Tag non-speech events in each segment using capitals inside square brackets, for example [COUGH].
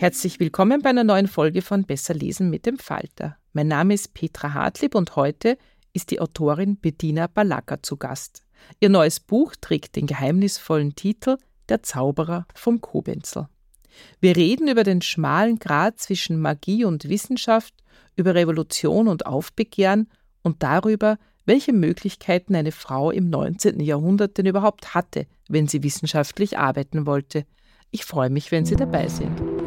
Herzlich willkommen bei einer neuen Folge von Besser lesen mit dem Falter. Mein Name ist Petra Hartlieb und heute ist die Autorin Bettina Balaka zu Gast. Ihr neues Buch trägt den geheimnisvollen Titel Der Zauberer vom Kobenzel. Wir reden über den schmalen Grat zwischen Magie und Wissenschaft, über Revolution und Aufbegehren und darüber, welche Möglichkeiten eine Frau im 19. Jahrhundert denn überhaupt hatte, wenn sie wissenschaftlich arbeiten wollte. Ich freue mich, wenn Sie dabei sind.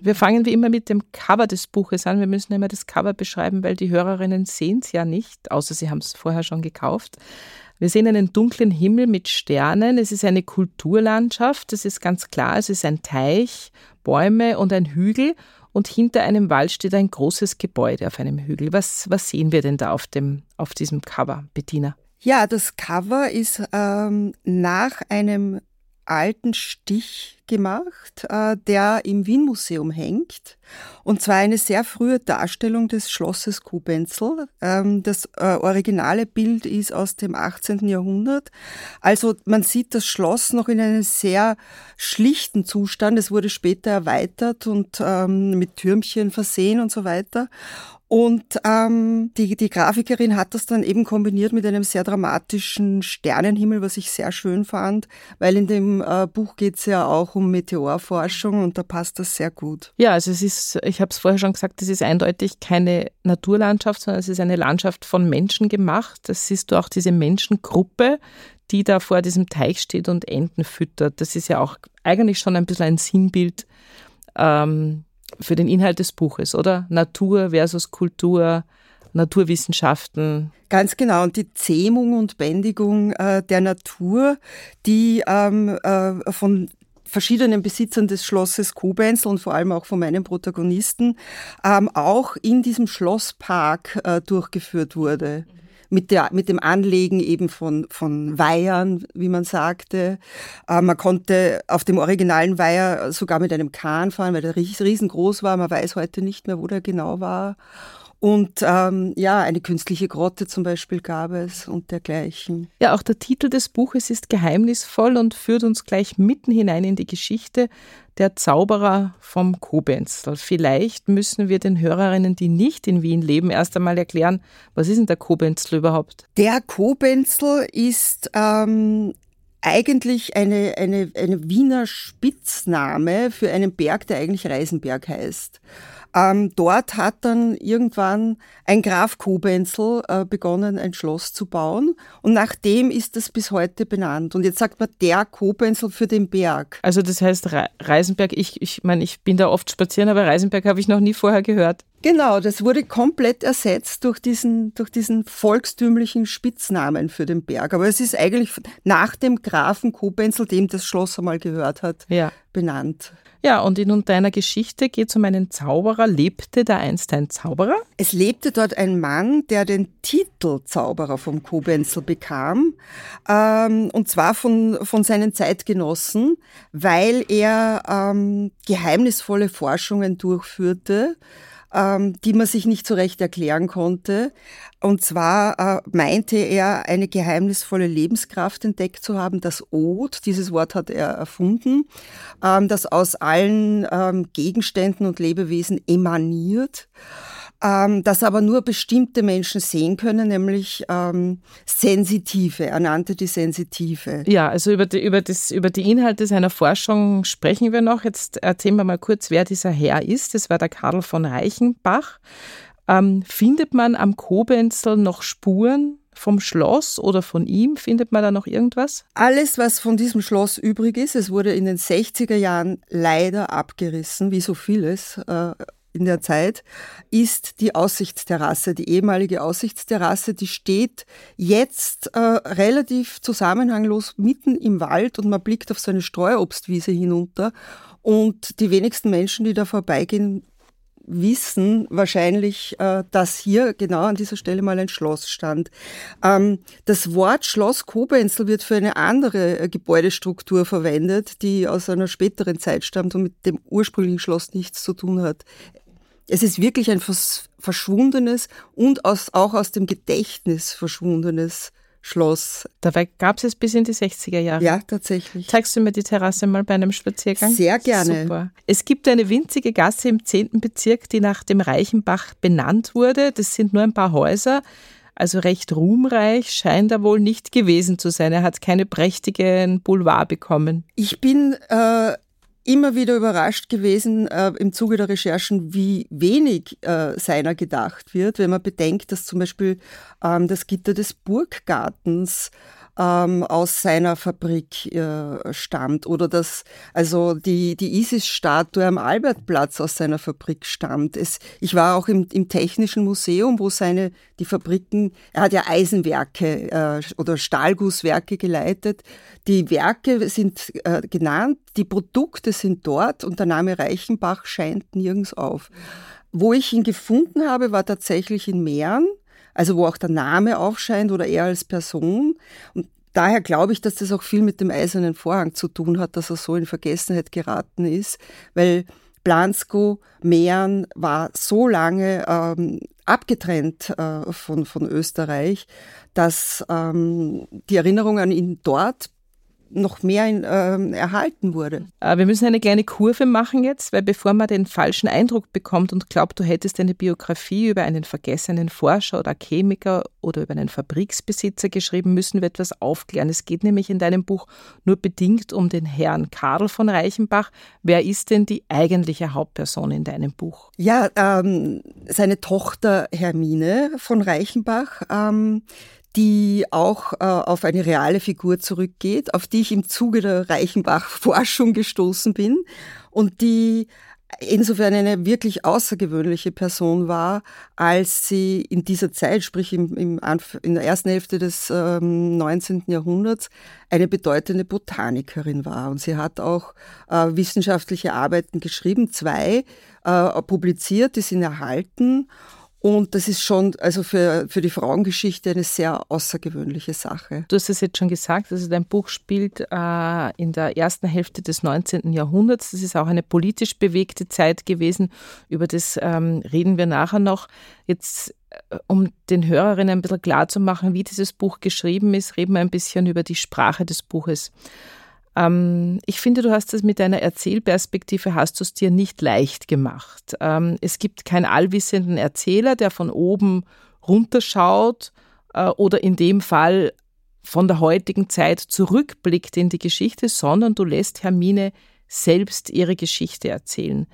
Wir fangen wie immer mit dem Cover des Buches an. Wir müssen immer das Cover beschreiben, weil die Hörerinnen sehen es ja nicht, außer sie haben es vorher schon gekauft. Wir sehen einen dunklen Himmel mit Sternen. Es ist eine Kulturlandschaft. Das ist ganz klar. Es ist ein Teich, Bäume und ein Hügel. Und hinter einem Wald steht ein großes Gebäude auf einem Hügel. Was, was sehen wir denn da auf, dem, auf diesem Cover, Bettina? Ja, das Cover ist ähm, nach einem alten Stich gemacht, äh, der im Wien-Museum hängt. Und zwar eine sehr frühe Darstellung des Schlosses Kubenzel. Ähm, das äh, originale Bild ist aus dem 18. Jahrhundert. Also man sieht das Schloss noch in einem sehr schlichten Zustand. Es wurde später erweitert und ähm, mit Türmchen versehen und so weiter. Und ähm, die, die Grafikerin hat das dann eben kombiniert mit einem sehr dramatischen Sternenhimmel, was ich sehr schön fand, weil in dem äh, Buch geht es ja auch um Meteorforschung und da passt das sehr gut. Ja, also es ist, ich habe es vorher schon gesagt, es ist eindeutig keine Naturlandschaft, sondern es ist eine Landschaft von Menschen gemacht. Das siehst du auch diese Menschengruppe, die da vor diesem Teich steht und Enten füttert. Das ist ja auch eigentlich schon ein bisschen ein Sinnbild. Ähm, für den Inhalt des Buches, oder? Natur versus Kultur, Naturwissenschaften. Ganz genau. Und die Zähmung und Bändigung äh, der Natur, die ähm, äh, von verschiedenen Besitzern des Schlosses Koblenz und vor allem auch von meinen Protagonisten ähm, auch in diesem Schlosspark äh, durchgeführt wurde mit, der, mit dem Anlegen eben von, von Weihern, wie man sagte. Äh, man konnte auf dem originalen Weiher sogar mit einem Kahn fahren, weil der riesengroß war. Man weiß heute nicht mehr, wo der genau war. Und ähm, ja, eine künstliche Grotte zum Beispiel gab es und dergleichen. Ja, auch der Titel des Buches ist geheimnisvoll und führt uns gleich mitten hinein in die Geschichte der Zauberer vom Kobenzl. Vielleicht müssen wir den Hörerinnen, die nicht in Wien leben, erst einmal erklären, was ist denn der Kobenzl überhaupt? Der Kobenzl ist ähm, eigentlich eine, eine, eine Wiener Spitzname für einen Berg, der eigentlich Reisenberg heißt. Ähm, dort hat dann irgendwann ein Graf Kobenzel äh, begonnen, ein Schloss zu bauen. Und nach dem ist es bis heute benannt. Und jetzt sagt man der Kobenzel für den Berg. Also das heißt Reisenberg, ich, ich meine, ich bin da oft spazieren, aber Reisenberg habe ich noch nie vorher gehört. Genau, das wurde komplett ersetzt durch diesen, durch diesen volkstümlichen Spitznamen für den Berg. Aber es ist eigentlich nach dem Grafen Kobenzel, dem das Schloss einmal gehört hat, ja. benannt. Ja, und in deiner Geschichte geht es um einen Zauberer. Lebte da einst ein Zauberer? Es lebte dort ein Mann, der den Titel Zauberer vom Kobenzel bekam, ähm, und zwar von, von seinen Zeitgenossen, weil er ähm, geheimnisvolle Forschungen durchführte, die man sich nicht so recht erklären konnte. Und zwar äh, meinte er, eine geheimnisvolle Lebenskraft entdeckt zu haben, das Od, dieses Wort hat er erfunden, ähm, das aus allen ähm, Gegenständen und Lebewesen emaniert ähm, das aber nur bestimmte Menschen sehen können, nämlich ähm, Sensitive. Er nannte die Sensitive. Ja, also über die, über, das, über die Inhalte seiner Forschung sprechen wir noch. Jetzt erzählen wir mal kurz, wer dieser Herr ist. Das war der Karl von Reichenbach. Ähm, findet man am Kobenzel noch Spuren vom Schloss oder von ihm? Findet man da noch irgendwas? Alles, was von diesem Schloss übrig ist, es wurde in den 60er Jahren leider abgerissen, wie so vieles. Äh, in der Zeit, ist die Aussichtsterrasse, die ehemalige Aussichtsterrasse, die steht jetzt äh, relativ zusammenhanglos mitten im Wald und man blickt auf so eine Streuobstwiese hinunter und die wenigsten Menschen, die da vorbeigehen, wissen wahrscheinlich, äh, dass hier genau an dieser Stelle mal ein Schloss stand. Ähm, das Wort Schloss Kobenzel wird für eine andere äh, Gebäudestruktur verwendet, die aus einer späteren Zeit stammt und mit dem ursprünglichen Schloss nichts zu tun hat. Es ist wirklich ein verschwundenes und aus, auch aus dem Gedächtnis verschwundenes Schloss. Dabei gab es es bis in die 60er Jahre. Ja, tatsächlich. Zeigst du mir die Terrasse mal bei einem Spaziergang? Sehr gerne. Super. Es gibt eine winzige Gasse im 10. Bezirk, die nach dem Reichenbach benannt wurde. Das sind nur ein paar Häuser. Also recht ruhmreich scheint er wohl nicht gewesen zu sein. Er hat keine prächtigen Boulevard bekommen. Ich bin äh, immer wieder überrascht gewesen äh, im Zuge der Recherchen, wie wenig äh, seiner gedacht wird, wenn man bedenkt, dass zum Beispiel ähm, das Gitter des Burggartens ähm, aus seiner Fabrik äh, stammt oder dass also die, die Isis-Statue am Albertplatz aus seiner Fabrik stammt. Es, ich war auch im, im Technischen Museum, wo seine, die Fabriken, er hat ja Eisenwerke äh, oder Stahlgusswerke geleitet. Die Werke sind äh, genannt, die Produkte sind dort und der Name Reichenbach scheint nirgends auf. Wo ich ihn gefunden habe, war tatsächlich in Mähren also wo auch der Name aufscheint oder er als Person. Und daher glaube ich, dass das auch viel mit dem eisernen Vorhang zu tun hat, dass er so in Vergessenheit geraten ist, weil Blansko, Mähren war so lange ähm, abgetrennt äh, von, von Österreich, dass ähm, die Erinnerung an ihn dort noch mehr in, äh, erhalten wurde. Äh, wir müssen eine kleine Kurve machen jetzt, weil bevor man den falschen Eindruck bekommt und glaubt, du hättest eine Biografie über einen vergessenen Forscher oder Chemiker oder über einen Fabriksbesitzer geschrieben, müssen wir etwas aufklären. Es geht nämlich in deinem Buch nur bedingt um den Herrn Karl von Reichenbach. Wer ist denn die eigentliche Hauptperson in deinem Buch? Ja, ähm, seine Tochter Hermine von Reichenbach. Ähm, die auch äh, auf eine reale Figur zurückgeht, auf die ich im Zuge der Reichenbach-Forschung gestoßen bin und die insofern eine wirklich außergewöhnliche Person war, als sie in dieser Zeit, sprich im, im in der ersten Hälfte des ähm, 19. Jahrhunderts, eine bedeutende Botanikerin war. Und sie hat auch äh, wissenschaftliche Arbeiten geschrieben, zwei äh, publiziert, die sind erhalten. Und das ist schon also für, für die Frauengeschichte eine sehr außergewöhnliche Sache. Du hast es jetzt schon gesagt, also dein Buch spielt äh, in der ersten Hälfte des 19. Jahrhunderts. Das ist auch eine politisch bewegte Zeit gewesen. Über das ähm, reden wir nachher noch. Jetzt, äh, um den Hörerinnen ein bisschen klarzumachen, wie dieses Buch geschrieben ist, reden wir ein bisschen über die Sprache des Buches. Ähm, ich finde, du hast es mit deiner Erzählperspektive, hast du es dir nicht leicht gemacht. Ähm, es gibt keinen allwissenden Erzähler, der von oben runterschaut äh, oder in dem Fall von der heutigen Zeit zurückblickt in die Geschichte, sondern du lässt Hermine selbst ihre Geschichte erzählen.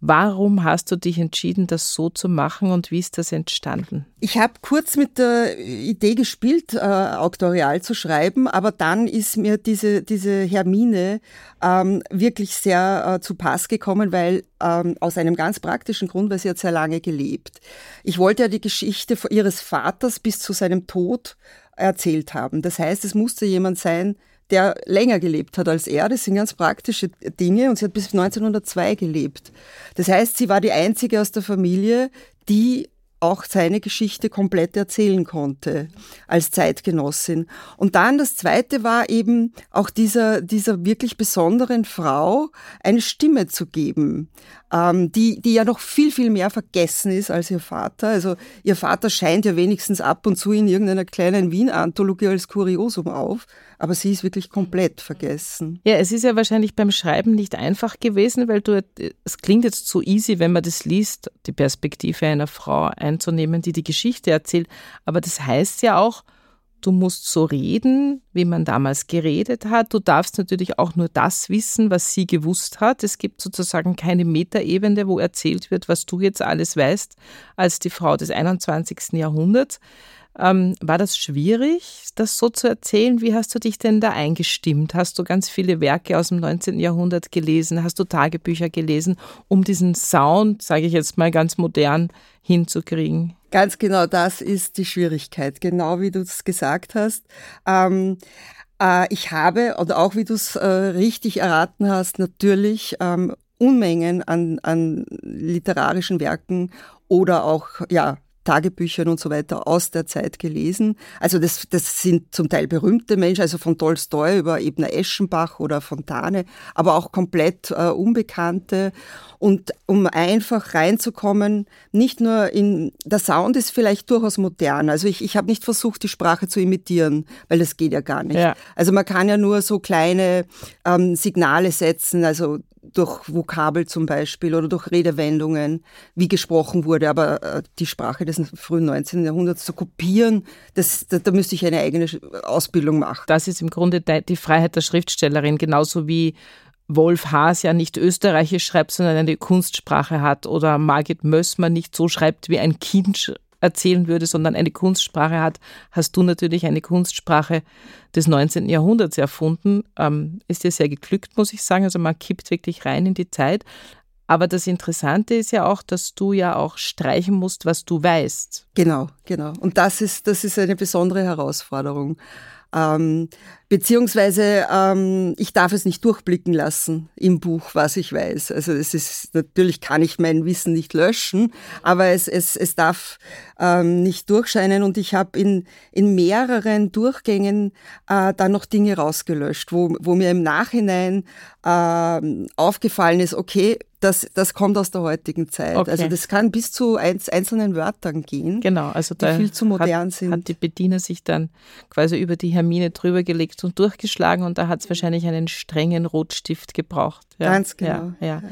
Warum hast du dich entschieden, das so zu machen und wie ist das entstanden? Ich habe kurz mit der Idee gespielt, äh, Auktorial zu schreiben, aber dann ist mir diese, diese Hermine ähm, wirklich sehr äh, zu Pass gekommen, weil ähm, aus einem ganz praktischen Grund, weil sie hat sehr lange gelebt. Ich wollte ja die Geschichte ihres Vaters bis zu seinem Tod erzählt haben. Das heißt, es musste jemand sein, der länger gelebt hat als er. Das sind ganz praktische Dinge und sie hat bis 1902 gelebt. Das heißt, sie war die einzige aus der Familie, die auch seine Geschichte komplett erzählen konnte als Zeitgenossin. Und dann das Zweite war eben auch dieser, dieser wirklich besonderen Frau eine Stimme zu geben, ähm, die, die ja noch viel, viel mehr vergessen ist als ihr Vater. Also ihr Vater scheint ja wenigstens ab und zu in irgendeiner kleinen Wien-Anthologie als Kuriosum auf aber sie ist wirklich komplett vergessen. Ja, es ist ja wahrscheinlich beim Schreiben nicht einfach gewesen, weil du, es klingt jetzt so easy, wenn man das liest, die Perspektive einer Frau einzunehmen, die die Geschichte erzählt, aber das heißt ja auch, Du musst so reden, wie man damals geredet hat. Du darfst natürlich auch nur das wissen, was sie gewusst hat. Es gibt sozusagen keine Metaebene, wo erzählt wird, was du jetzt alles weißt, als die Frau des 21. Jahrhunderts. Ähm, war das schwierig, das so zu erzählen? Wie hast du dich denn da eingestimmt? Hast du ganz viele Werke aus dem 19. Jahrhundert gelesen? Hast du Tagebücher gelesen, um diesen Sound, sage ich jetzt mal ganz modern, hinzukriegen? Ganz genau das ist die Schwierigkeit, genau wie du es gesagt hast. Ähm, äh, ich habe, oder auch wie du es äh, richtig erraten hast, natürlich ähm, Unmengen an, an literarischen Werken oder auch ja, Tagebüchern und so weiter aus der Zeit gelesen. Also das, das sind zum Teil berühmte Menschen, also von Tolstoi über Ebner Eschenbach oder Fontane, aber auch komplett äh, Unbekannte. Und um einfach reinzukommen, nicht nur in, der Sound ist vielleicht durchaus modern. Also ich, ich habe nicht versucht, die Sprache zu imitieren, weil das geht ja gar nicht. Ja. Also man kann ja nur so kleine ähm, Signale setzen, also durch Vokabel zum Beispiel oder durch Redewendungen, wie gesprochen wurde. Aber äh, die Sprache des frühen 19. Jahrhunderts zu kopieren, das, da, da müsste ich eine eigene Ausbildung machen. Das ist im Grunde die Freiheit der Schriftstellerin, genauso wie Wolf Haas ja nicht österreichisch schreibt, sondern eine Kunstsprache hat oder Margit Mössmer nicht so schreibt, wie ein Kind erzählen würde, sondern eine Kunstsprache hat, hast du natürlich eine Kunstsprache des 19. Jahrhunderts erfunden. Ähm, ist dir sehr geglückt, muss ich sagen. Also man kippt wirklich rein in die Zeit. Aber das Interessante ist ja auch, dass du ja auch streichen musst, was du weißt. Genau, genau. Und das ist, das ist eine besondere Herausforderung. Ähm, beziehungsweise ähm, ich darf es nicht durchblicken lassen im Buch, was ich weiß. Also es ist natürlich kann ich mein Wissen nicht löschen, aber es, es, es darf ähm, nicht durchscheinen und ich habe in, in mehreren Durchgängen äh, dann noch Dinge rausgelöscht, wo, wo mir im Nachhinein äh, aufgefallen ist, okay, das, das kommt aus der heutigen Zeit. Okay. Also das kann bis zu einzelnen Wörtern gehen, genau, also die viel zu modern hat, sind. Hat die Bediener sich dann quasi über die Hermine drüber gelegt und durchgeschlagen und da hat es wahrscheinlich einen strengen Rotstift gebraucht. Ja, Ganz genau. Ja, ja.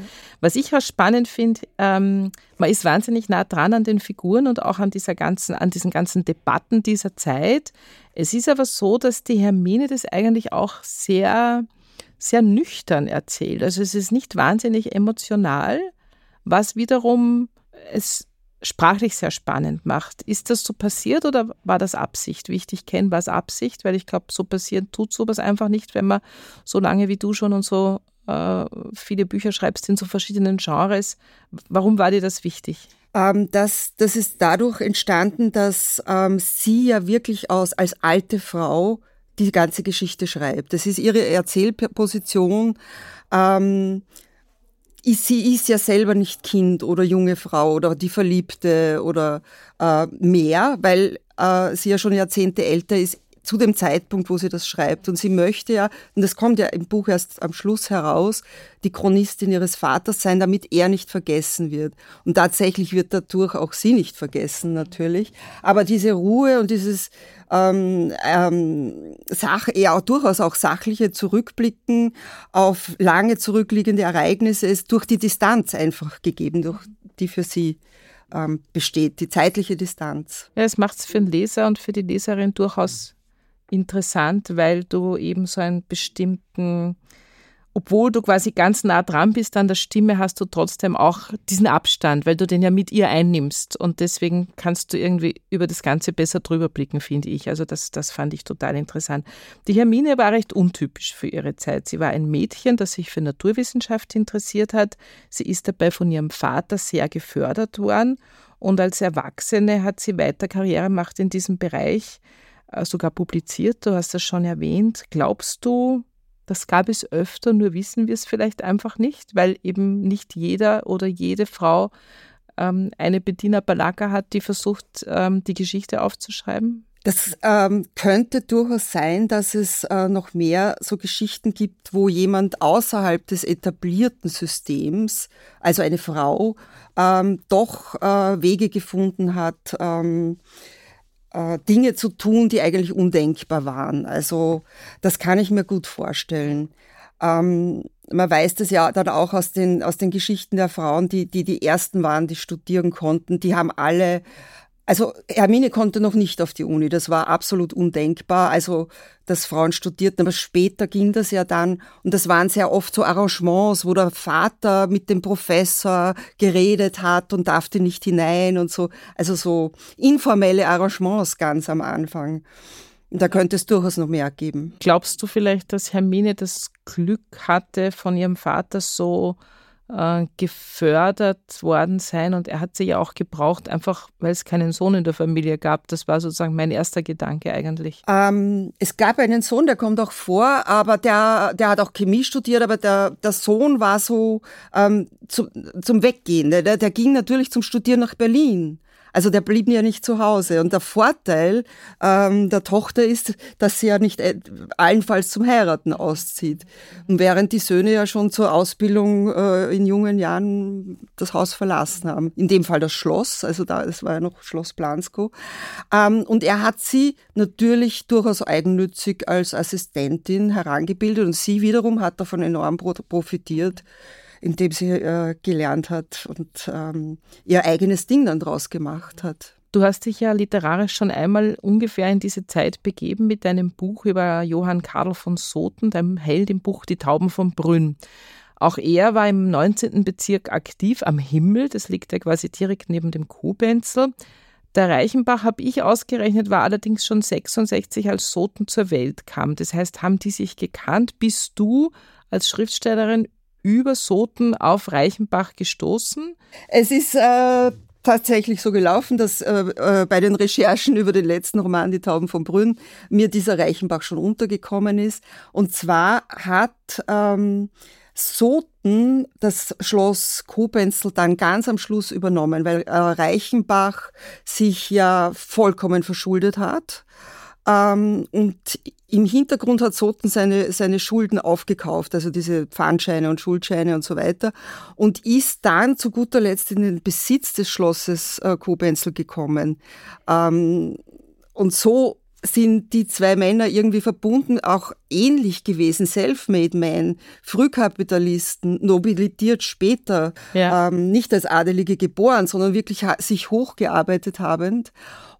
Was ich auch spannend finde, ähm, man ist wahnsinnig nah dran an den Figuren und auch an dieser ganzen, an diesen ganzen Debatten dieser Zeit. Es ist aber so, dass die Hermine das eigentlich auch sehr sehr nüchtern erzählt. Also es ist nicht wahnsinnig emotional, was wiederum es sprachlich sehr spannend macht. Ist das so passiert oder war das Absicht? Wie ich dich kenne, war es Absicht, weil ich glaube, so passieren tut sowas einfach nicht, wenn man so lange wie du schon und so äh, viele Bücher schreibst in so verschiedenen Genres. Warum war dir das wichtig? Ähm, das, das ist dadurch entstanden, dass ähm, sie ja wirklich aus, als alte Frau die ganze Geschichte schreibt. Das ist ihre Erzählposition. Ähm, sie ist ja selber nicht Kind oder junge Frau oder die Verliebte oder äh, mehr, weil äh, sie ja schon Jahrzehnte älter ist zu dem Zeitpunkt, wo sie das schreibt. Und sie möchte ja, und das kommt ja im Buch erst am Schluss heraus, die Chronistin ihres Vaters sein, damit er nicht vergessen wird. Und tatsächlich wird dadurch auch sie nicht vergessen, natürlich. Aber diese Ruhe und dieses ähm, ähm, Sach ja durchaus auch sachliche Zurückblicken auf lange zurückliegende Ereignisse ist durch die Distanz einfach gegeben, durch die für sie ähm, besteht, die zeitliche Distanz. Ja, es macht es für den Leser und für die Leserin durchaus interessant, weil du eben so einen bestimmten, obwohl du quasi ganz nah dran bist an der Stimme, hast du trotzdem auch diesen Abstand, weil du den ja mit ihr einnimmst. Und deswegen kannst du irgendwie über das Ganze besser drüber blicken, finde ich. Also das, das fand ich total interessant. Die Hermine war recht untypisch für ihre Zeit. Sie war ein Mädchen, das sich für Naturwissenschaft interessiert hat. Sie ist dabei von ihrem Vater sehr gefördert worden. Und als Erwachsene hat sie weiter Karriere gemacht in diesem Bereich sogar publiziert. Du hast das schon erwähnt. Glaubst du, das gab es öfter, nur wissen wir es vielleicht einfach nicht, weil eben nicht jeder oder jede Frau ähm, eine Bettina Balaka hat, die versucht, ähm, die Geschichte aufzuschreiben? Das ähm, könnte durchaus sein, dass es äh, noch mehr so Geschichten gibt, wo jemand außerhalb des etablierten Systems, also eine Frau, ähm, doch äh, Wege gefunden hat, ähm, äh, Dinge zu tun, die eigentlich undenkbar waren. Also das kann ich mir gut vorstellen. Ähm, man weiß das ja dann auch aus den, aus den Geschichten der Frauen, die, die die ersten waren, die studieren konnten. Die haben alle also Hermine konnte noch nicht auf die Uni, das war absolut undenkbar, also dass Frauen studierten, aber später ging das ja dann und das waren sehr oft so Arrangements, wo der Vater mit dem Professor geredet hat und darfte nicht hinein und so, also so informelle Arrangements ganz am Anfang. Da könnte es durchaus noch mehr geben. Glaubst du vielleicht, dass Hermine das Glück hatte, von ihrem Vater so äh, gefördert worden sein und er hat sie ja auch gebraucht, einfach weil es keinen Sohn in der Familie gab. Das war sozusagen mein erster Gedanke eigentlich. Ähm, es gab einen Sohn, der kommt auch vor, aber der, der hat auch Chemie studiert, aber der, der Sohn war so ähm, zu, zum Weggehen. Der, der ging natürlich zum Studieren nach Berlin. Also der blieb ja nicht zu Hause. Und der Vorteil ähm, der Tochter ist, dass sie ja nicht äh, allenfalls zum Heiraten auszieht. Und während die Söhne ja schon zur Ausbildung äh, in jungen Jahren das Haus verlassen haben. In dem Fall das Schloss, also da, es war ja noch Schloss Plansko. Ähm, und er hat sie natürlich durchaus eigennützig als Assistentin herangebildet und sie wiederum hat davon enorm profitiert in dem sie äh, gelernt hat und ähm, ihr eigenes Ding dann draus gemacht hat. Du hast dich ja literarisch schon einmal ungefähr in diese Zeit begeben mit deinem Buch über Johann Karl von Soten, deinem Held im Buch Die Tauben von Brünn. Auch er war im 19. Bezirk aktiv am Himmel, das liegt ja quasi direkt neben dem Kubenzel. Der Reichenbach, habe ich ausgerechnet, war allerdings schon 66, als Soten zur Welt kam. Das heißt, haben die sich gekannt? Bist du als Schriftstellerin über Soten auf Reichenbach gestoßen? Es ist äh, tatsächlich so gelaufen, dass äh, äh, bei den Recherchen über den letzten Roman Die Tauben von Brünn mir dieser Reichenbach schon untergekommen ist. Und zwar hat ähm, Soten das Schloss Kobenzl dann ganz am Schluss übernommen, weil äh, Reichenbach sich ja vollkommen verschuldet hat. Ähm, und im Hintergrund hat Soten seine, seine Schulden aufgekauft, also diese Pfandscheine und Schuldscheine und so weiter, und ist dann zu guter Letzt in den Besitz des Schlosses äh, Kobenzl gekommen. Ähm, und so sind die zwei Männer irgendwie verbunden, auch ähnlich gewesen, Self-Made Man, Frühkapitalisten, nobilitiert später, ja. ähm, nicht als Adelige geboren, sondern wirklich sich hochgearbeitet habend.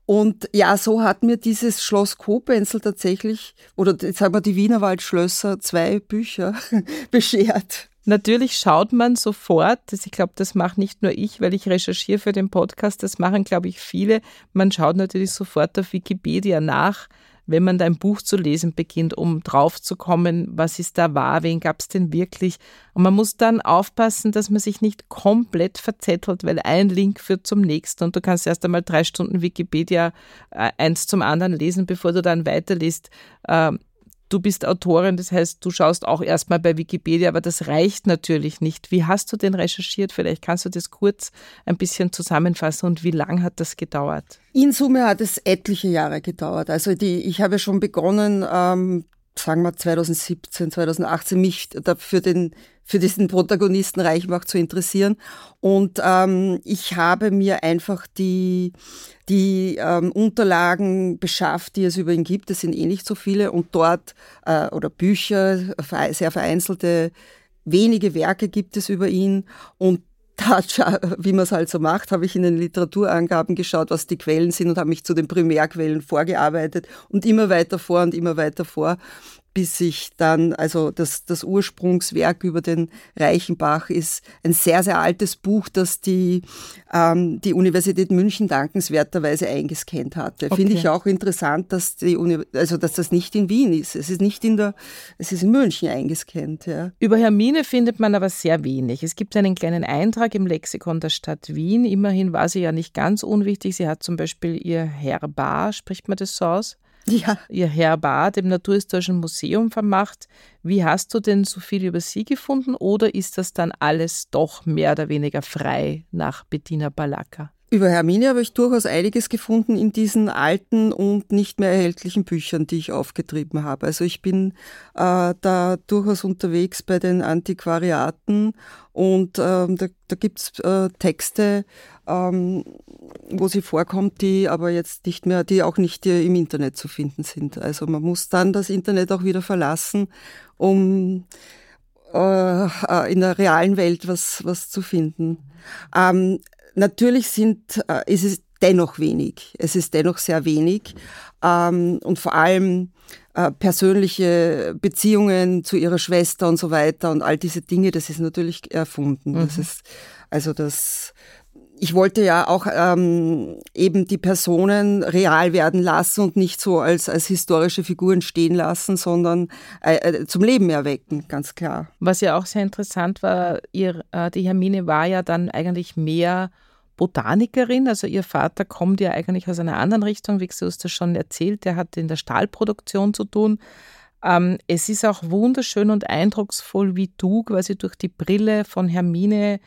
Und ja, so hat mir dieses Schloss Kobenzl tatsächlich, oder jetzt sagen wir die Wienerwaldschlösser, zwei Bücher [LAUGHS] beschert. Natürlich schaut man sofort, ich glaube, das mache nicht nur ich, weil ich recherchiere für den Podcast, das machen, glaube ich, viele. Man schaut natürlich sofort auf Wikipedia nach, wenn man dein Buch zu lesen beginnt, um draufzukommen, was ist da wahr, wen gab es denn wirklich. Und man muss dann aufpassen, dass man sich nicht komplett verzettelt, weil ein Link führt zum nächsten und du kannst erst einmal drei Stunden Wikipedia äh, eins zum anderen lesen, bevor du dann weiterliest. Ähm, Du bist Autorin, das heißt, du schaust auch erstmal bei Wikipedia, aber das reicht natürlich nicht. Wie hast du denn recherchiert? Vielleicht kannst du das kurz ein bisschen zusammenfassen und wie lang hat das gedauert? In Summe hat es etliche Jahre gedauert. Also die, ich habe schon begonnen, ähm, sagen wir 2017, 2018, mich für den für diesen Protagonisten Reichenbach zu interessieren. Und ähm, ich habe mir einfach die, die ähm, Unterlagen beschafft, die es über ihn gibt. Es sind eh nicht so viele. Und dort, äh, oder Bücher, sehr vereinzelte, wenige Werke gibt es über ihn. Und wie man es halt so macht, habe ich in den Literaturangaben geschaut, was die Quellen sind und habe mich zu den Primärquellen vorgearbeitet und immer weiter vor und immer weiter vor bis sich dann, also das, das Ursprungswerk über den Reichenbach ist ein sehr, sehr altes Buch, das die, ähm, die Universität München dankenswerterweise eingescannt hatte. Okay. Finde ich auch interessant, dass die Uni also dass das nicht in Wien ist. Es ist nicht in der, es ist in München eingescannt, ja. Über Hermine findet man aber sehr wenig. Es gibt einen kleinen Eintrag im Lexikon der Stadt Wien. Immerhin war sie ja nicht ganz unwichtig. Sie hat zum Beispiel ihr Herbar, spricht man das so aus? Ja. ihr Herbar im Naturhistorischen Museum vermacht. Wie hast du denn so viel über sie gefunden oder ist das dann alles doch mehr oder weniger frei nach Bettina Balaka? Über Hermine habe ich durchaus einiges gefunden in diesen alten und nicht mehr erhältlichen Büchern, die ich aufgetrieben habe. Also ich bin äh, da durchaus unterwegs bei den Antiquariaten und ähm, da, da gibt es äh, Texte, ähm, wo sie vorkommt, die aber jetzt nicht mehr, die auch nicht im Internet zu finden sind. Also man muss dann das Internet auch wieder verlassen, um äh, in der realen Welt was, was zu finden. Ähm, Natürlich sind, äh, ist es dennoch wenig. Es ist dennoch sehr wenig. Ähm, und vor allem äh, persönliche Beziehungen zu ihrer Schwester und so weiter und all diese Dinge, das ist natürlich erfunden. Mhm. Das ist, also das, ich wollte ja auch ähm, eben die Personen real werden lassen und nicht so als, als historische Figuren stehen lassen, sondern äh, äh zum Leben erwecken, ganz klar. Was ja auch sehr interessant war, ihr, äh, die Hermine war ja dann eigentlich mehr Botanikerin. Also ihr Vater kommt ja eigentlich aus einer anderen Richtung, wie du es das schon erzählt. Der hat in der Stahlproduktion zu tun. Ähm, es ist auch wunderschön und eindrucksvoll, wie du quasi durch die Brille von Hermine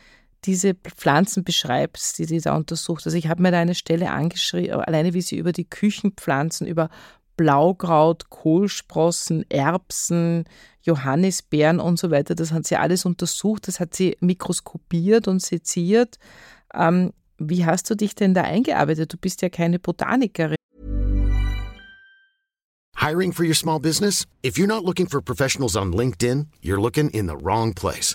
diese Pflanzen beschreibst, die sie da untersucht. Also ich habe mir da eine Stelle angeschrieben, alleine wie sie über die Küchenpflanzen, über Blaukraut, Kohlsprossen, Erbsen, Johannisbeeren und so weiter, das hat sie alles untersucht, das hat sie mikroskopiert und seziert. Ähm, wie hast du dich denn da eingearbeitet? Du bist ja keine Botanikerin. Hiring for your small business? If you're not looking for professionals on LinkedIn, you're looking in the wrong place.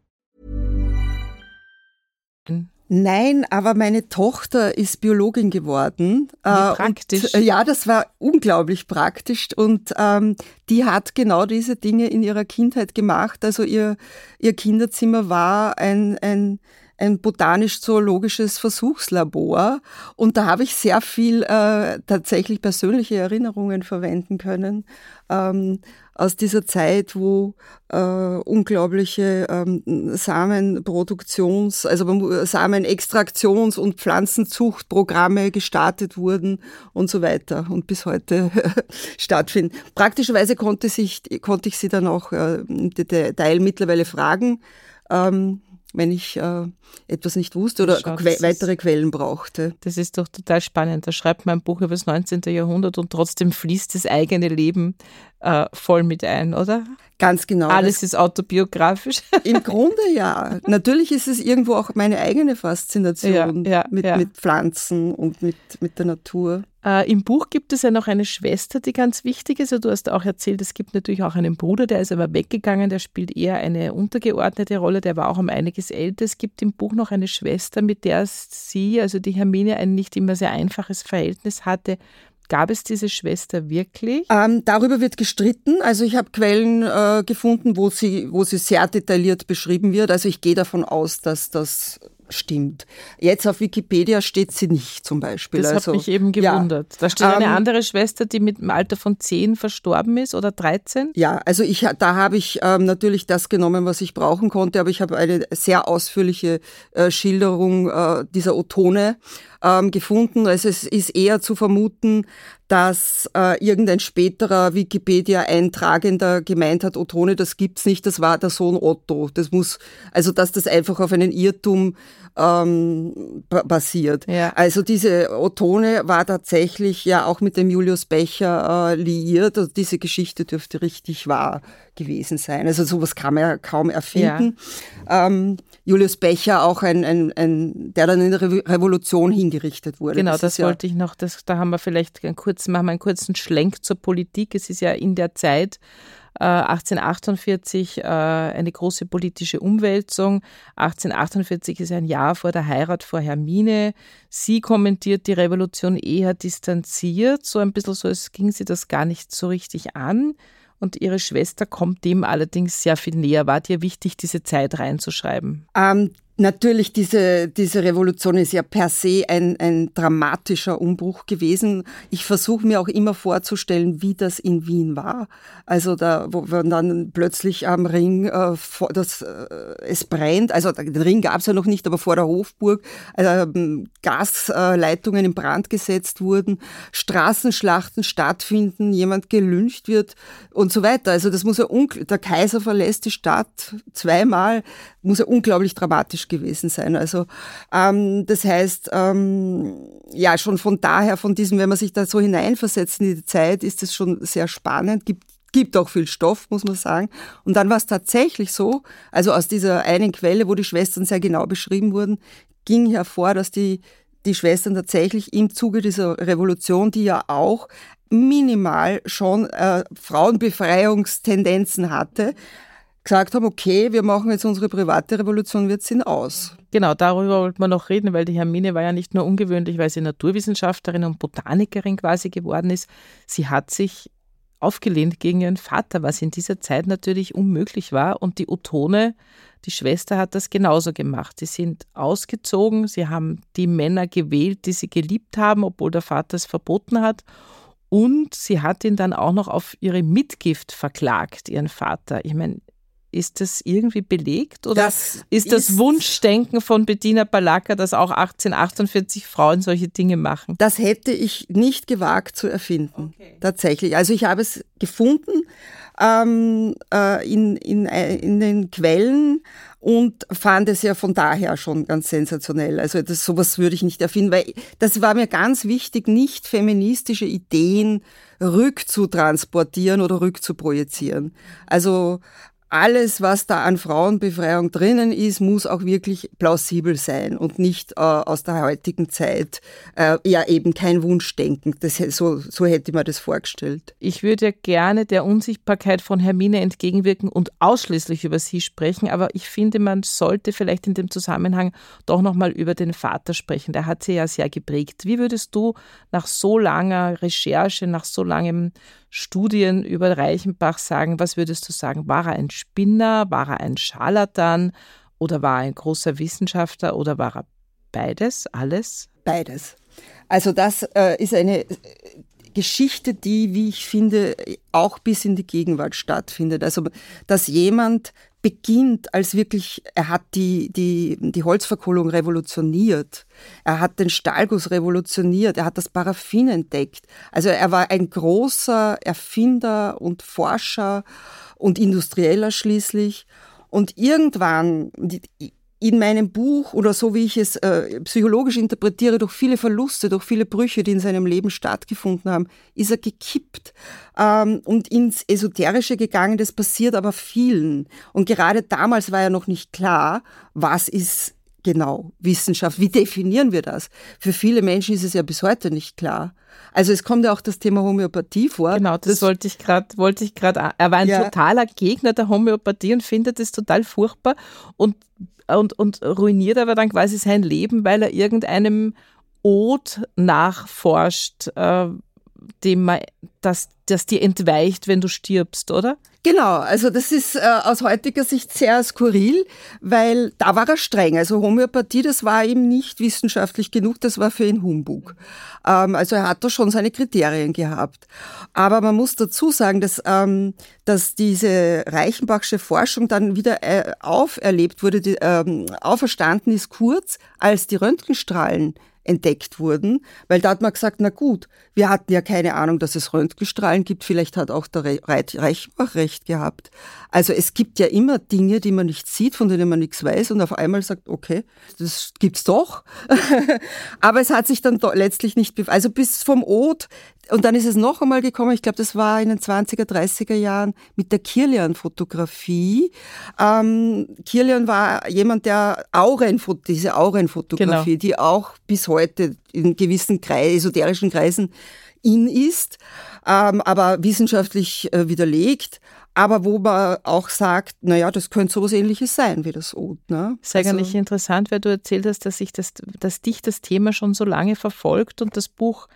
Nein, aber meine Tochter ist Biologin geworden. Wie äh, praktisch. Und, äh, ja, das war unglaublich praktisch. Und ähm, die hat genau diese Dinge in ihrer Kindheit gemacht. Also ihr, ihr Kinderzimmer war ein, ein ein botanisch-zoologisches Versuchslabor und da habe ich sehr viel äh, tatsächlich persönliche Erinnerungen verwenden können ähm, aus dieser Zeit, wo äh, unglaubliche ähm, Samenproduktions-, also Samenextraktions- und Pflanzenzuchtprogramme gestartet wurden und so weiter und bis heute [LAUGHS] stattfinden. Praktischerweise konnte, sich, konnte ich sie dann auch äh, im Detail mittlerweile fragen. Ähm, wenn ich äh, etwas nicht wusste oder Schau, que weitere ist, Quellen brauchte. Das ist doch total spannend. Da schreibt man ein Buch über das 19. Jahrhundert und trotzdem fließt das eigene Leben äh, voll mit ein, oder? Ganz genau. Alles ist autobiografisch. [LAUGHS] Im Grunde ja. Natürlich ist es irgendwo auch meine eigene Faszination ja, ja, mit, ja. mit Pflanzen und mit, mit der Natur. Äh, Im Buch gibt es ja noch eine Schwester, die ganz wichtig ist. Also du hast auch erzählt, es gibt natürlich auch einen Bruder, der ist aber weggegangen, der spielt eher eine untergeordnete Rolle, der war auch um einiges älter. Es gibt im Buch noch eine Schwester, mit der sie, also die Hermine, ein nicht immer sehr einfaches Verhältnis hatte. Gab es diese Schwester wirklich? Ähm, darüber wird gestritten. Also ich habe Quellen äh, gefunden, wo sie, wo sie sehr detailliert beschrieben wird. Also ich gehe davon aus, dass das stimmt. Jetzt auf Wikipedia steht sie nicht zum Beispiel. Das also, hat mich eben gewundert. Ja. Da steht eine ähm, andere Schwester, die mit dem Alter von 10 verstorben ist oder 13? Ja, also ich, da habe ich ähm, natürlich das genommen, was ich brauchen konnte, aber ich habe eine sehr ausführliche äh, Schilderung äh, dieser Otone ähm, gefunden. Also es ist eher zu vermuten, dass äh, irgendein späterer Wikipedia-Eintragender gemeint hat, Otone, das gibt's nicht, das war der Sohn Otto. Das muss, also dass das einfach auf einen Irrtum ähm, basiert. Ja. Also diese Otone war tatsächlich ja auch mit dem Julius Becher äh, liiert. Also diese Geschichte dürfte richtig wahr gewesen sein. Also sowas kann man ja kaum erfinden. Ja. Ähm, Julius Becher auch ein, ein, ein, der dann in der Revolution hingerichtet wurde. Genau, das, das wollte ja ich noch, das, da haben wir vielleicht einen kurzen, machen wir einen kurzen Schlenk zur Politik. Es ist ja in der Zeit 1848 äh, äh, eine große politische Umwälzung. 1848 ist ein Jahr vor der Heirat vor Hermine. Sie kommentiert die Revolution eher distanziert, so ein bisschen so, als ging sie das gar nicht so richtig an. und ihre Schwester kommt dem allerdings sehr viel näher. War dir wichtig, diese Zeit reinzuschreiben? Ähm, Natürlich, diese, diese Revolution ist ja per se ein, ein dramatischer Umbruch gewesen. Ich versuche mir auch immer vorzustellen, wie das in Wien war. Also da, wo man dann plötzlich am Ring, äh, vor, das, äh, es brennt, also den Ring gab es ja noch nicht, aber vor der Hofburg äh, Gasleitungen in Brand gesetzt wurden, Straßenschlachten stattfinden, jemand gelüncht wird und so weiter. Also das muss ja, der Kaiser verlässt die Stadt zweimal, muss ja unglaublich dramatisch gewesen sein. Also ähm, das heißt, ähm, ja, schon von daher, von diesem, wenn man sich da so hineinversetzt in die Zeit, ist es schon sehr spannend, gibt gibt auch viel Stoff, muss man sagen. Und dann war es tatsächlich so, also aus dieser einen Quelle, wo die Schwestern sehr genau beschrieben wurden, ging hervor, dass die, die Schwestern tatsächlich im Zuge dieser Revolution, die ja auch minimal schon äh, Frauenbefreiungstendenzen hatte, gesagt haben, okay, wir machen jetzt unsere private Revolution, wir ziehen aus. Genau, darüber wollten wir noch reden, weil die Hermine war ja nicht nur ungewöhnlich, weil sie Naturwissenschaftlerin und Botanikerin quasi geworden ist. Sie hat sich aufgelehnt gegen ihren Vater, was in dieser Zeit natürlich unmöglich war. Und die Otone, die Schwester, hat das genauso gemacht. Sie sind ausgezogen, sie haben die Männer gewählt, die sie geliebt haben, obwohl der Vater es verboten hat. Und sie hat ihn dann auch noch auf ihre Mitgift verklagt, ihren Vater. Ich meine, ist das irgendwie belegt oder das ist das ist Wunschdenken von Bettina Balaka, dass auch 1848 Frauen solche Dinge machen? Das hätte ich nicht gewagt zu erfinden, okay. tatsächlich. Also ich habe es gefunden ähm, äh, in, in, äh, in den Quellen und fand es ja von daher schon ganz sensationell. Also das, sowas würde ich nicht erfinden, weil das war mir ganz wichtig, nicht feministische Ideen rückzutransportieren oder rückzuprojizieren. Also alles, was da an Frauenbefreiung drinnen ist, muss auch wirklich plausibel sein und nicht äh, aus der heutigen Zeit äh, ja eben kein Wunschdenken. Das, so, so hätte man das vorgestellt. Ich würde gerne der Unsichtbarkeit von Hermine entgegenwirken und ausschließlich über sie sprechen, aber ich finde, man sollte vielleicht in dem Zusammenhang doch nochmal über den Vater sprechen. Der hat sie ja sehr geprägt. Wie würdest du nach so langer Recherche, nach so langem Studien über Reichenbach sagen, was würdest du sagen? War er ein Spinner? War er ein Scharlatan? Oder war er ein großer Wissenschaftler? Oder war er beides, alles? Beides. Also das äh, ist eine Geschichte, die, wie ich finde, auch bis in die Gegenwart stattfindet. Also, dass jemand beginnt als wirklich, er hat die, die, die Holzverkohlung revolutioniert. Er hat den Stahlguss revolutioniert. Er hat das Paraffin entdeckt. Also er war ein großer Erfinder und Forscher und Industrieller schließlich. Und irgendwann, in meinem Buch oder so wie ich es äh, psychologisch interpretiere, durch viele Verluste, durch viele Brüche, die in seinem Leben stattgefunden haben, ist er gekippt ähm, und ins Esoterische gegangen. Das passiert aber vielen. Und gerade damals war ja noch nicht klar, was ist genau Wissenschaft? Wie definieren wir das? Für viele Menschen ist es ja bis heute nicht klar. Also es kommt ja auch das Thema Homöopathie vor. Genau, das, das wollte ich gerade, wollte ich gerade. Er war ein ja. totaler Gegner der Homöopathie und findet es total furchtbar und und, und ruiniert aber dann quasi sein Leben, weil er irgendeinem Od nachforscht, äh, dem man, das, das dir entweicht, wenn du stirbst, oder? Genau, also das ist äh, aus heutiger Sicht sehr skurril, weil da war er streng. Also Homöopathie, das war ihm nicht wissenschaftlich genug, das war für ihn Humbug. Ähm, also er hat da schon seine Kriterien gehabt. Aber man muss dazu sagen, dass, ähm, dass diese Reichenbachsche Forschung dann wieder äh, auferlebt wurde, die, ähm, auferstanden ist kurz, als die Röntgenstrahlen entdeckt wurden, weil da hat man gesagt, na gut, wir hatten ja keine Ahnung, dass es Röntgenstrahlen gibt, vielleicht hat auch der Reichenbach recht gehabt. Also es gibt ja immer Dinge, die man nicht sieht, von denen man nichts weiß und auf einmal sagt, okay, das gibt's doch. [LAUGHS] Aber es hat sich dann letztlich nicht, also bis vom Ot und dann ist es noch einmal gekommen, ich glaube, das war in den 20er, 30er Jahren mit der Kirlian-Fotografie. Ähm, Kirlian war jemand, der Aurenfot diese Aurenfotografie, genau. die auch bis heute in gewissen Kreis, esoterischen Kreisen in ist, ähm, aber wissenschaftlich äh, widerlegt aber wo man auch sagt, naja, das könnte sowas ähnliches sein wie das Od. Ne? Das ist also, eigentlich interessant, weil du erzählt hast, dass, ich das, dass dich das Thema schon so lange verfolgt und das Buch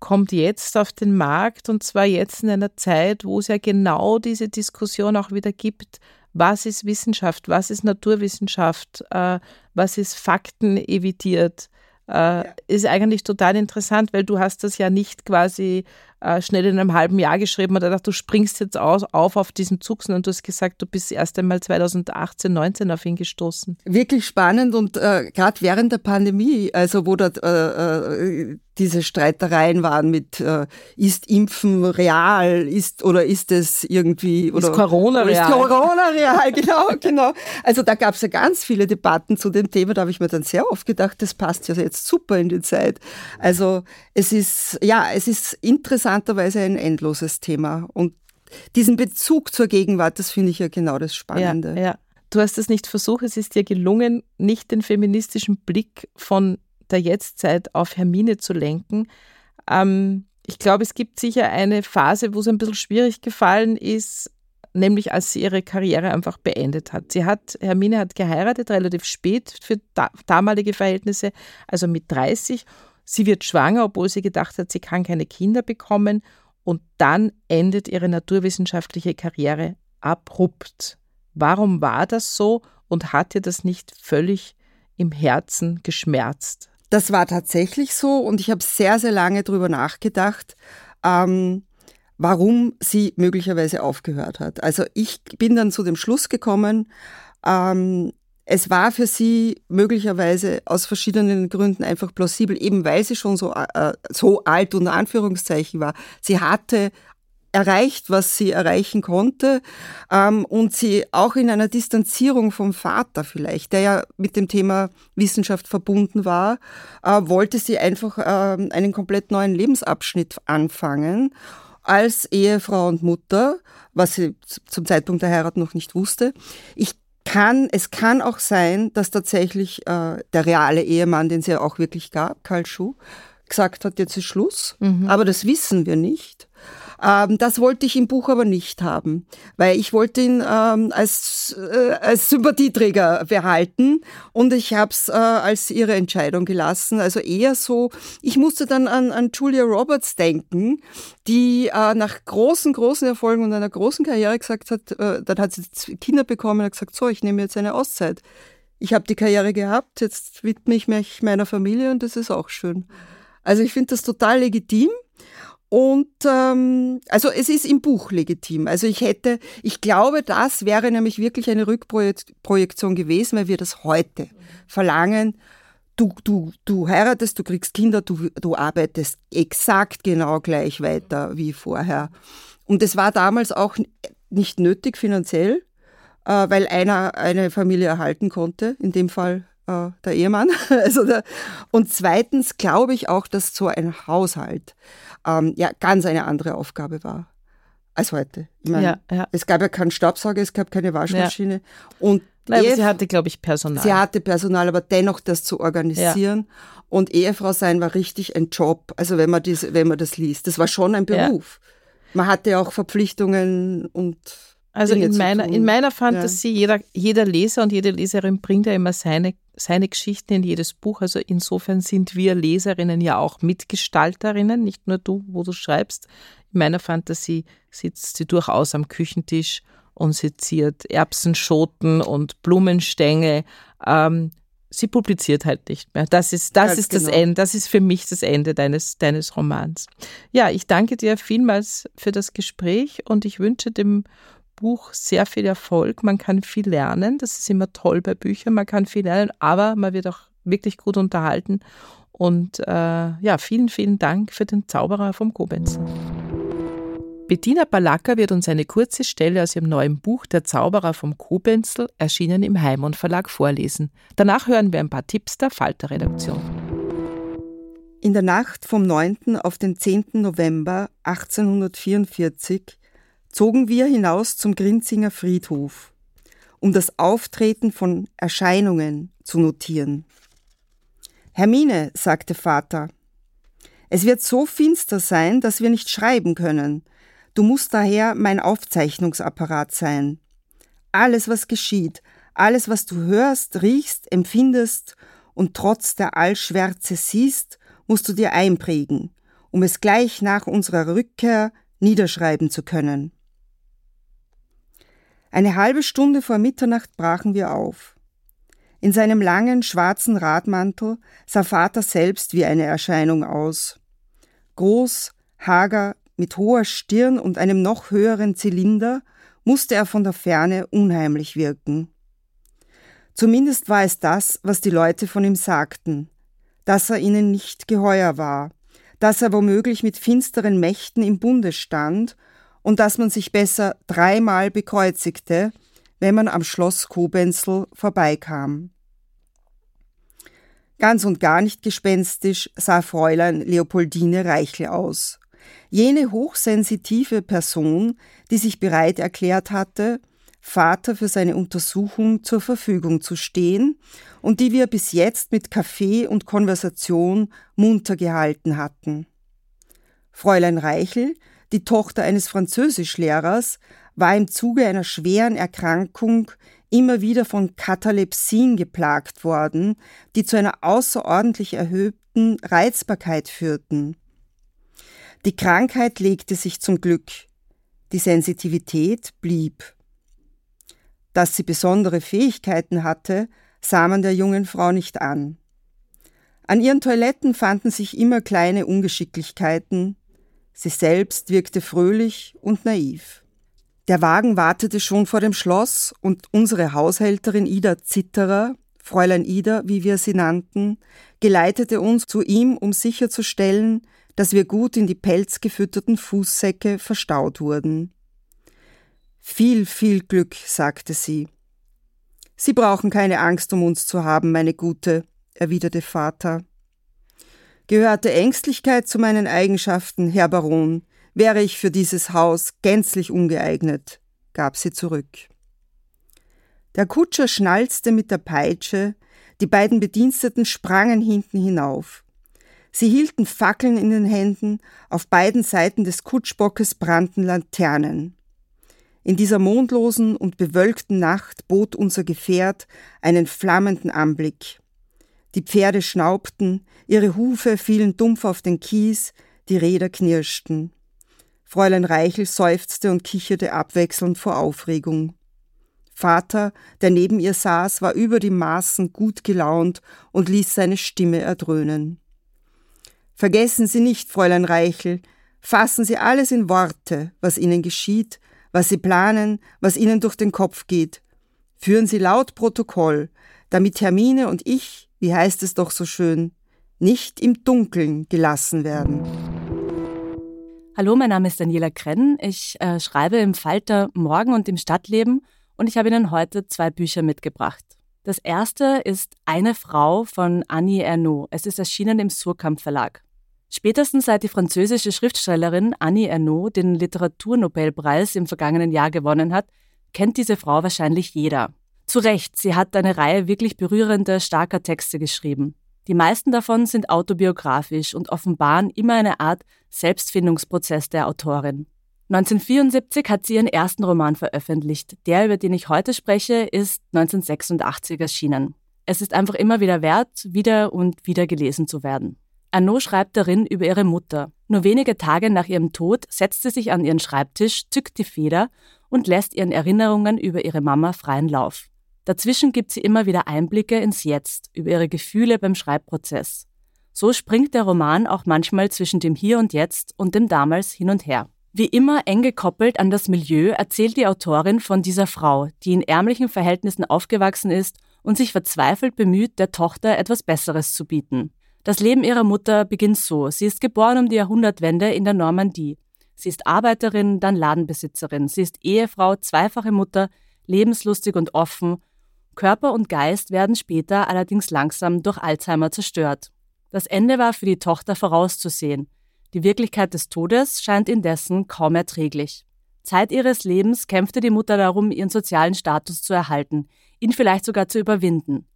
kommt jetzt auf den Markt und zwar jetzt in einer Zeit, wo es ja genau diese Diskussion auch wieder gibt, was ist Wissenschaft, was ist Naturwissenschaft, äh, was ist Fakten evitiert, äh, ja. ist eigentlich total interessant, weil du hast das ja nicht quasi äh, schnell in einem halben Jahr geschrieben oder gedacht, du springst jetzt aus, auf auf diesen Zug, sondern du hast gesagt, du bist erst einmal 2018, 19 auf ihn gestoßen. Wirklich spannend und äh, gerade während der Pandemie, also wo da äh, äh, diese Streitereien waren mit äh, ist Impfen real, ist oder ist es irgendwie oder ist Corona real? Ist Corona real, genau, genau. Also da gab es ja ganz viele Debatten zu dem Thema, da habe ich mir dann sehr oft gedacht, das passt ja jetzt super in die Zeit. Also es ist ja, es ist interessant interessanterweise ein endloses Thema. Und diesen Bezug zur Gegenwart, das finde ich ja genau das Spannende. Ja, ja. Du hast es nicht versucht, es ist dir gelungen, nicht den feministischen Blick von der Jetztzeit auf Hermine zu lenken. Ähm, ich glaube, es gibt sicher eine Phase, wo es ein bisschen schwierig gefallen ist, nämlich als sie ihre Karriere einfach beendet hat. Sie hat, Hermine hat geheiratet, relativ spät für da, damalige Verhältnisse, also mit 30 Sie wird schwanger, obwohl sie gedacht hat, sie kann keine Kinder bekommen. Und dann endet ihre naturwissenschaftliche Karriere abrupt. Warum war das so und hat ihr das nicht völlig im Herzen geschmerzt? Das war tatsächlich so und ich habe sehr, sehr lange darüber nachgedacht, ähm, warum sie möglicherweise aufgehört hat. Also ich bin dann zu dem Schluss gekommen, ähm, es war für sie möglicherweise aus verschiedenen Gründen einfach plausibel, eben weil sie schon so, äh, so alt unter Anführungszeichen war. Sie hatte erreicht, was sie erreichen konnte ähm, und sie auch in einer Distanzierung vom Vater vielleicht, der ja mit dem Thema Wissenschaft verbunden war, äh, wollte sie einfach äh, einen komplett neuen Lebensabschnitt anfangen als Ehefrau und Mutter, was sie zum Zeitpunkt der Heirat noch nicht wusste. Ich kann, es kann auch sein, dass tatsächlich äh, der reale Ehemann, den es ja auch wirklich gab, Karl Schuh, gesagt hat, jetzt ist Schluss. Mhm. Aber das wissen wir nicht. Ähm, das wollte ich im Buch aber nicht haben, weil ich wollte ihn ähm, als, äh, als Sympathieträger behalten und ich habe es äh, als ihre Entscheidung gelassen. Also eher so, ich musste dann an, an Julia Roberts denken, die äh, nach großen, großen Erfolgen und einer großen Karriere gesagt hat, äh, dann hat sie Kinder bekommen und hat gesagt, so, ich nehme jetzt eine Auszeit. Ich habe die Karriere gehabt, jetzt widme ich mich meiner Familie und das ist auch schön. Also ich finde das total legitim. Und ähm, also es ist im Buch legitim. Also ich hätte, ich glaube, das wäre nämlich wirklich eine Rückprojektion gewesen, weil wir das heute verlangen. Du, du, du heiratest, du kriegst Kinder, du, du arbeitest exakt genau gleich weiter wie vorher. Und es war damals auch nicht nötig finanziell, äh, weil einer eine Familie erhalten konnte, in dem Fall äh, der Ehemann. [LAUGHS] also der, und zweitens glaube ich auch, dass so ein Haushalt ähm, ja ganz eine andere Aufgabe war als heute. Meine, ja, ja. Es gab ja keinen Staubsauger, es gab keine Waschmaschine. Ja. Und Nein, sie hatte, glaube ich, Personal. Sie hatte Personal, aber dennoch das zu organisieren. Und Ehefrau sein war richtig ein Job. Also wenn man, dies, wenn man das liest, das war schon ein Beruf. Man hatte auch Verpflichtungen und also in meiner, in meiner Fantasie, ja. jeder, jeder Leser und jede Leserin bringt ja immer seine, seine Geschichten in jedes Buch. Also insofern sind wir Leserinnen ja auch Mitgestalterinnen, nicht nur du, wo du schreibst. In meiner Fantasie sitzt sie durchaus am Küchentisch und seziert Erbsenschoten und Blumenstängel. Ähm, sie publiziert halt nicht mehr. Das ist, das ist genau. das Ende, das ist für mich das Ende deines, deines Romans. Ja, ich danke dir vielmals für das Gespräch und ich wünsche dem Buch sehr viel Erfolg. Man kann viel lernen. Das ist immer toll bei Büchern. Man kann viel lernen, aber man wird auch wirklich gut unterhalten. Und äh, ja, vielen, vielen Dank für den Zauberer vom Koblenz. Bettina Balaka wird uns eine kurze Stelle aus ihrem neuen Buch Der Zauberer vom Kobenzel, erschienen im Heimon Verlag, vorlesen. Danach hören wir ein paar Tipps der Falter-Redaktion. In der Nacht vom 9. auf den 10. November 1844 zogen wir hinaus zum Grinzinger Friedhof, um das Auftreten von Erscheinungen zu notieren. Hermine, sagte Vater, es wird so finster sein, dass wir nicht schreiben können. Du musst daher mein Aufzeichnungsapparat sein. Alles, was geschieht, alles, was du hörst, riechst, empfindest und trotz der Allschwärze siehst, musst du dir einprägen um es gleich nach unserer Rückkehr niederschreiben zu können. Eine halbe Stunde vor Mitternacht brachen wir auf. In seinem langen schwarzen Radmantel sah Vater selbst wie eine Erscheinung aus. Groß, hager, mit hoher Stirn und einem noch höheren Zylinder musste er von der Ferne unheimlich wirken. Zumindest war es das, was die Leute von ihm sagten, dass er ihnen nicht geheuer war, dass er womöglich mit finsteren Mächten im Bunde stand und dass man sich besser dreimal bekreuzigte, wenn man am Schloss Kobenzel vorbeikam. Ganz und gar nicht gespenstisch sah Fräulein Leopoldine Reichel aus. Jene hochsensitive Person, die sich bereit erklärt hatte, Vater für seine Untersuchung zur Verfügung zu stehen und die wir bis jetzt mit Kaffee und Konversation munter gehalten hatten. Fräulein Reichel, die Tochter eines Französischlehrers, war im Zuge einer schweren Erkrankung immer wieder von Katalepsien geplagt worden, die zu einer außerordentlich erhöhten Reizbarkeit führten. Die Krankheit legte sich zum Glück, die Sensitivität blieb. Dass sie besondere Fähigkeiten hatte, sah man der jungen Frau nicht an. An ihren Toiletten fanden sich immer kleine Ungeschicklichkeiten, sie selbst wirkte fröhlich und naiv. Der Wagen wartete schon vor dem Schloss und unsere Haushälterin Ida Zitterer, Fräulein Ida, wie wir sie nannten, geleitete uns zu ihm, um sicherzustellen, dass wir gut in die pelzgefütterten Fußsäcke verstaut wurden. Viel, viel Glück, sagte sie. Sie brauchen keine Angst um uns zu haben, meine Gute, erwiderte Vater. Gehörte Ängstlichkeit zu meinen Eigenschaften, Herr Baron, wäre ich für dieses Haus gänzlich ungeeignet, gab sie zurück. Der Kutscher schnalzte mit der Peitsche, die beiden Bediensteten sprangen hinten hinauf. Sie hielten Fackeln in den Händen, auf beiden Seiten des Kutschbockes brannten Laternen. In dieser mondlosen und bewölkten Nacht bot unser Gefährt einen flammenden Anblick. Die Pferde schnaubten, ihre Hufe fielen dumpf auf den Kies, die Räder knirschten. Fräulein Reichel seufzte und kicherte abwechselnd vor Aufregung. Vater, der neben ihr saß, war über die Maßen gut gelaunt und ließ seine Stimme erdröhnen. Vergessen Sie nicht, Fräulein Reichel, fassen Sie alles in Worte, was Ihnen geschieht, was Sie planen, was Ihnen durch den Kopf geht. Führen Sie laut Protokoll, damit Hermine und ich, wie heißt es doch so schön, nicht im Dunkeln gelassen werden. Hallo, mein Name ist Daniela Krenn. Ich äh, schreibe im Falter Morgen und im Stadtleben und ich habe Ihnen heute zwei Bücher mitgebracht. Das erste ist Eine Frau von Annie Ernaux. Es ist erschienen im Surkamp Verlag. Spätestens seit die französische Schriftstellerin Annie Ernaux den Literaturnobelpreis im vergangenen Jahr gewonnen hat, kennt diese Frau wahrscheinlich jeder. Zu Recht, sie hat eine Reihe wirklich berührender, starker Texte geschrieben. Die meisten davon sind autobiografisch und offenbaren immer eine Art Selbstfindungsprozess der Autorin. 1974 hat sie ihren ersten Roman veröffentlicht. Der, über den ich heute spreche, ist 1986 erschienen. Es ist einfach immer wieder wert, wieder und wieder gelesen zu werden. Arnaud schreibt darin über ihre Mutter. Nur wenige Tage nach ihrem Tod setzt sie sich an ihren Schreibtisch, zückt die Feder und lässt ihren Erinnerungen über ihre Mama freien Lauf. Dazwischen gibt sie immer wieder Einblicke ins Jetzt, über ihre Gefühle beim Schreibprozess. So springt der Roman auch manchmal zwischen dem Hier und Jetzt und dem Damals hin und her. Wie immer eng gekoppelt an das Milieu erzählt die Autorin von dieser Frau, die in ärmlichen Verhältnissen aufgewachsen ist und sich verzweifelt bemüht, der Tochter etwas Besseres zu bieten. Das Leben ihrer Mutter beginnt so. Sie ist geboren um die Jahrhundertwende in der Normandie. Sie ist Arbeiterin, dann Ladenbesitzerin. Sie ist Ehefrau, zweifache Mutter, lebenslustig und offen Körper und Geist werden später allerdings langsam durch Alzheimer zerstört. Das Ende war für die Tochter vorauszusehen. Die Wirklichkeit des Todes scheint indessen kaum erträglich. Zeit ihres Lebens kämpfte die Mutter darum, ihren sozialen Status zu erhalten, ihn vielleicht sogar zu überwinden.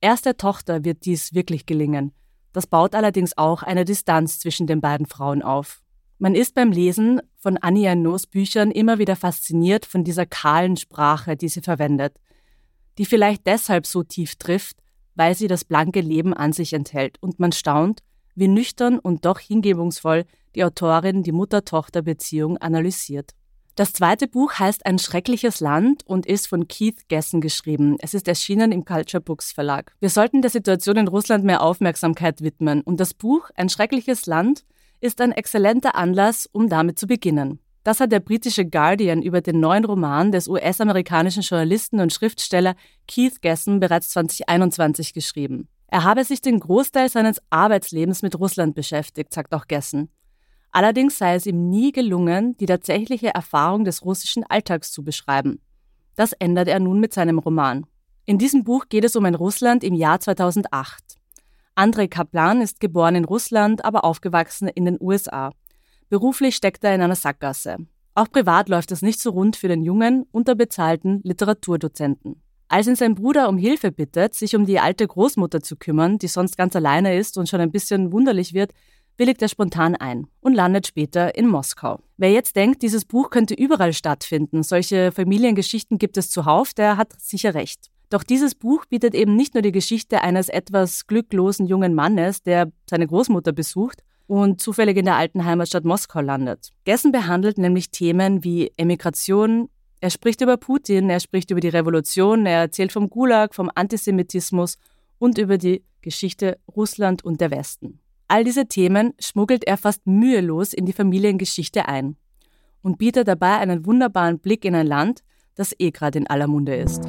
Erst der Tochter wird dies wirklich gelingen. Das baut allerdings auch eine Distanz zwischen den beiden Frauen auf. Man ist beim Lesen von Annie Ernaux Büchern immer wieder fasziniert von dieser kahlen Sprache, die sie verwendet die vielleicht deshalb so tief trifft, weil sie das blanke Leben an sich enthält und man staunt, wie nüchtern und doch hingebungsvoll die Autorin die Mutter-Tochter-Beziehung analysiert. Das zweite Buch heißt Ein schreckliches Land und ist von Keith Gessen geschrieben. Es ist erschienen im Culture Books Verlag. Wir sollten der Situation in Russland mehr Aufmerksamkeit widmen und das Buch Ein schreckliches Land ist ein exzellenter Anlass, um damit zu beginnen. Das hat der britische Guardian über den neuen Roman des US-amerikanischen Journalisten und Schriftsteller Keith Gessen bereits 2021 geschrieben. Er habe sich den Großteil seines Arbeitslebens mit Russland beschäftigt, sagt auch Gessen. Allerdings sei es ihm nie gelungen, die tatsächliche Erfahrung des russischen Alltags zu beschreiben. Das ändert er nun mit seinem Roman. In diesem Buch geht es um ein Russland im Jahr 2008. Andrei Kaplan ist geboren in Russland, aber aufgewachsen in den USA. Beruflich steckt er in einer Sackgasse. Auch privat läuft es nicht so rund für den jungen, unterbezahlten Literaturdozenten. Als ihn sein Bruder um Hilfe bittet, sich um die alte Großmutter zu kümmern, die sonst ganz alleine ist und schon ein bisschen wunderlich wird, willigt er spontan ein und landet später in Moskau. Wer jetzt denkt, dieses Buch könnte überall stattfinden, solche Familiengeschichten gibt es zuhauf, der hat sicher recht. Doch dieses Buch bietet eben nicht nur die Geschichte eines etwas glücklosen jungen Mannes, der seine Großmutter besucht und zufällig in der alten Heimatstadt Moskau landet. Gessen behandelt nämlich Themen wie Emigration, er spricht über Putin, er spricht über die Revolution, er erzählt vom Gulag, vom Antisemitismus und über die Geschichte Russland und der Westen. All diese Themen schmuggelt er fast mühelos in die Familiengeschichte ein und bietet dabei einen wunderbaren Blick in ein Land, das eh gerade in aller Munde ist.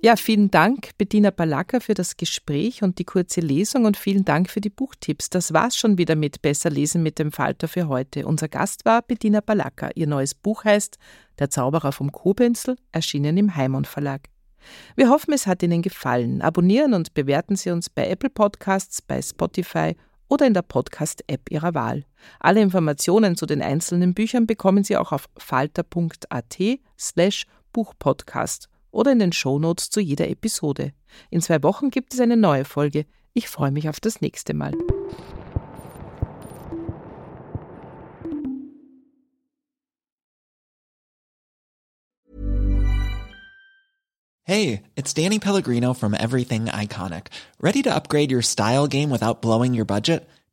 Ja, vielen Dank, Bettina Balaka, für das Gespräch und die kurze Lesung und vielen Dank für die Buchtipps. Das war's schon wieder mit Besser lesen mit dem Falter für heute. Unser Gast war Bettina Balaka. Ihr neues Buch heißt Der Zauberer vom Kobenzl, erschienen im Heimon Verlag. Wir hoffen, es hat Ihnen gefallen. Abonnieren und bewerten Sie uns bei Apple Podcasts, bei Spotify oder in der Podcast-App Ihrer Wahl. Alle Informationen zu den einzelnen Büchern bekommen Sie auch auf falter.at slash Buchpodcast oder in den Shownotes zu jeder Episode. In zwei Wochen gibt es eine neue Folge. Ich freue mich auf das nächste Mal. Hey, it's Danny Pellegrino from Everything Iconic. Ready to upgrade your style game without blowing your budget?